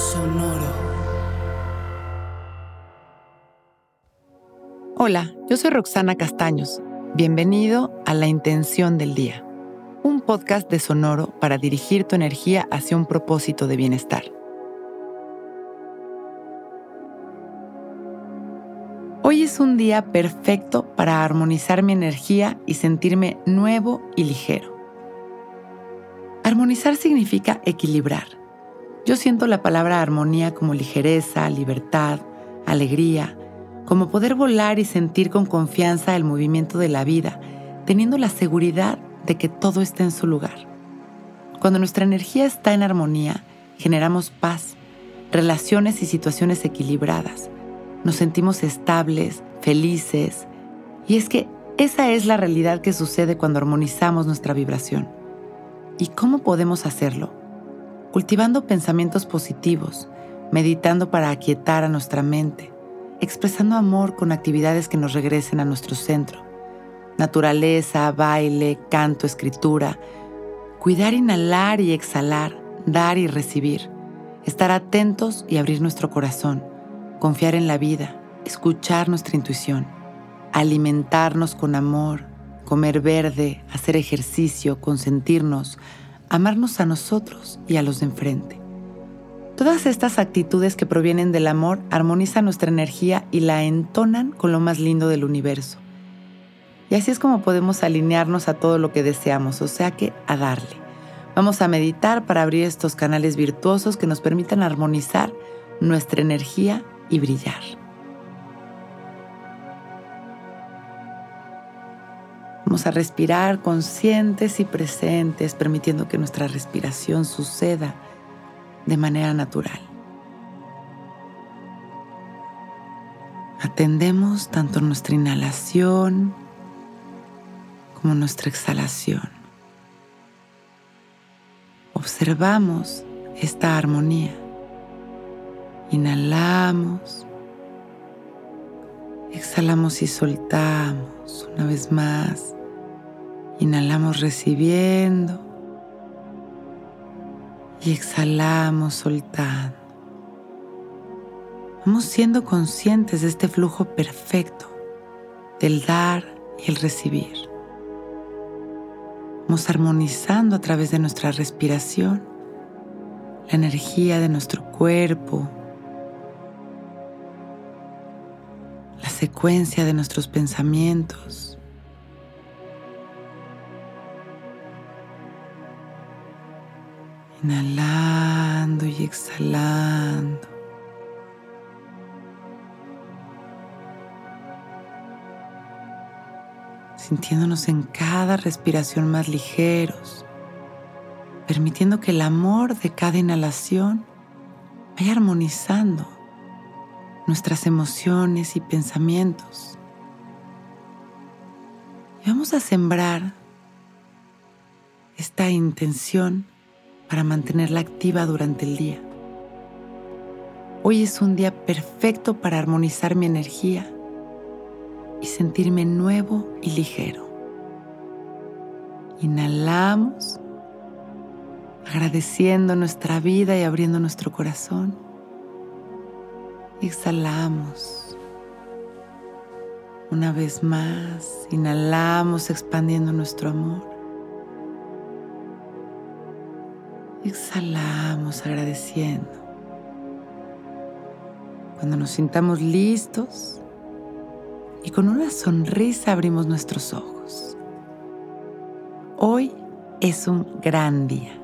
Sonoro. Hola, yo soy Roxana Castaños. Bienvenido a La Intención del Día, un podcast de Sonoro para dirigir tu energía hacia un propósito de bienestar. Hoy es un día perfecto para armonizar mi energía y sentirme nuevo y ligero. Armonizar significa equilibrar. Yo siento la palabra armonía como ligereza, libertad, alegría, como poder volar y sentir con confianza el movimiento de la vida, teniendo la seguridad de que todo está en su lugar. Cuando nuestra energía está en armonía, generamos paz, relaciones y situaciones equilibradas. Nos sentimos estables, felices. Y es que esa es la realidad que sucede cuando armonizamos nuestra vibración. ¿Y cómo podemos hacerlo? Cultivando pensamientos positivos, meditando para aquietar a nuestra mente, expresando amor con actividades que nos regresen a nuestro centro. Naturaleza, baile, canto, escritura. Cuidar, inhalar y exhalar, dar y recibir. Estar atentos y abrir nuestro corazón. Confiar en la vida, escuchar nuestra intuición. Alimentarnos con amor, comer verde, hacer ejercicio, consentirnos, amarnos a nosotros y a los de enfrente. Todas estas actitudes que provienen del amor armonizan nuestra energía y la entonan con lo más lindo del universo. Y así es como podemos alinearnos a todo lo que deseamos, o sea que a darle. Vamos a meditar para abrir estos canales virtuosos que nos permitan armonizar nuestra energía y brillar. Vamos a respirar conscientes y presentes, permitiendo que nuestra respiración suceda de manera natural. Atendemos tanto nuestra inhalación como nuestra exhalación. Observamos esta armonía. Inhalamos, exhalamos y soltamos una vez más. Inhalamos recibiendo y exhalamos soltando. Vamos siendo conscientes de este flujo perfecto del dar y el recibir. Vamos armonizando a través de nuestra respiración la energía de nuestro cuerpo, la secuencia de nuestros pensamientos Inhalando y exhalando. Sintiéndonos en cada respiración más ligeros, permitiendo que el amor de cada inhalación vaya armonizando nuestras emociones y pensamientos. Y vamos a sembrar esta intención para mantenerla activa durante el día. Hoy es un día perfecto para armonizar mi energía y sentirme nuevo y ligero. Inhalamos, agradeciendo nuestra vida y abriendo nuestro corazón. Exhalamos. Una vez más, inhalamos expandiendo nuestro amor. Exhalamos agradeciendo. Cuando nos sintamos listos y con una sonrisa abrimos nuestros ojos. Hoy es un gran día.